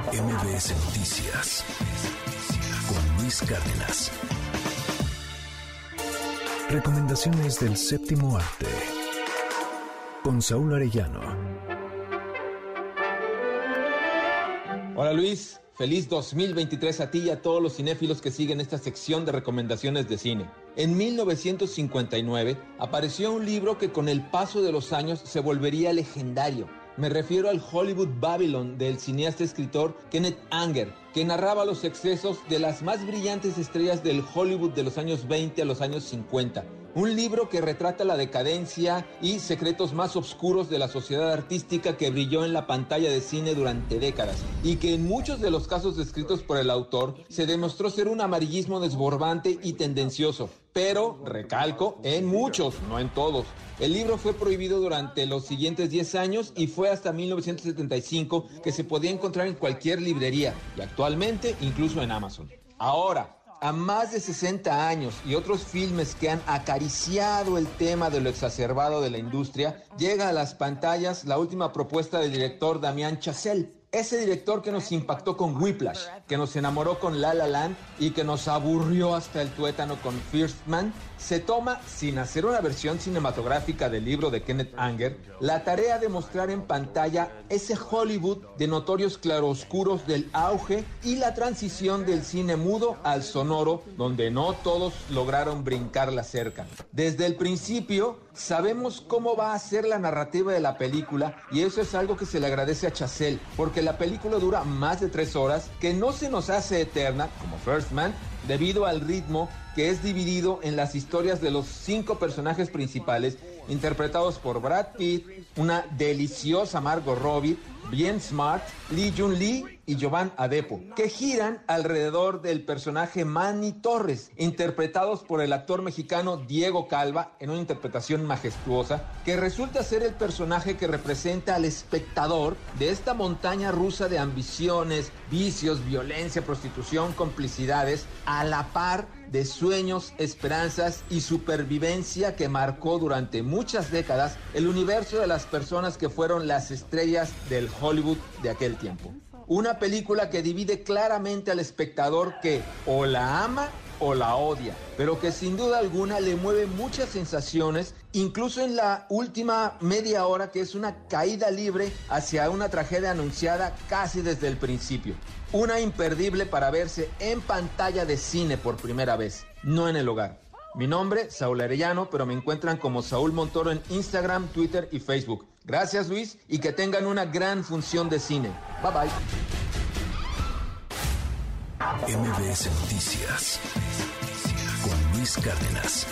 MBS Noticias con Luis Cárdenas. Recomendaciones del séptimo arte con Saúl Arellano. Hola Luis, feliz 2023 a ti y a todos los cinéfilos que siguen esta sección de recomendaciones de cine. En 1959 apareció un libro que con el paso de los años se volvería legendario me refiero al Hollywood Babylon del cineasta escritor Kenneth Anger, que narraba los excesos de las más brillantes estrellas del Hollywood de los años 20 a los años 50. Un libro que retrata la decadencia y secretos más oscuros de la sociedad artística que brilló en la pantalla de cine durante décadas y que en muchos de los casos descritos por el autor se demostró ser un amarillismo desbordante y tendencioso, pero, recalco, en muchos, no en todos. El libro fue prohibido durante los siguientes 10 años y fue hasta 1975 que se podía encontrar en cualquier librería y actualmente incluso en Amazon. Ahora, a más de 60 años y otros filmes que han acariciado el tema de lo exacerbado de la industria, llega a las pantallas la última propuesta del director Damián Chazelle ese director que nos impactó con Whiplash, que nos enamoró con La La Land y que nos aburrió hasta el tuétano con First Man, se toma, sin hacer una versión cinematográfica del libro de Kenneth Anger, la tarea de mostrar en pantalla ese Hollywood de notorios claroscuros del auge y la transición del cine mudo al sonoro, donde no todos lograron brincar la cerca. Desde el principio, sabemos cómo va a ser la narrativa de la película y eso es algo que se le agradece a Chazelle, porque la película dura más de tres horas, que no se nos hace eterna, como First Man, debido al ritmo que es dividido en las historias de los cinco personajes principales, interpretados por Brad Pitt, una deliciosa Margot Robbie, bien smart, Lee Jun Lee y Jovan Adepo, que giran alrededor del personaje Manny Torres, interpretados por el actor mexicano Diego Calva en una interpretación majestuosa, que resulta ser el personaje que representa al espectador de esta montaña rusa de ambiciones, vicios, violencia, prostitución, complicidades, a la par de sueños, esperanzas y supervivencia que marcó durante muchas décadas el universo de las personas que fueron las estrellas del Hollywood de aquel tiempo. Una película que divide claramente al espectador que o la ama o la odia, pero que sin duda alguna le mueve muchas sensaciones, incluso en la última media hora que es una caída libre hacia una tragedia anunciada casi desde el principio. Una imperdible para verse en pantalla de cine por primera vez, no en el hogar. Mi nombre, Saúl Arellano, pero me encuentran como Saúl Montoro en Instagram, Twitter y Facebook. Gracias Luis y que tengan una gran función de cine. Bye bye. MBS Noticias con Luis Cárdenas.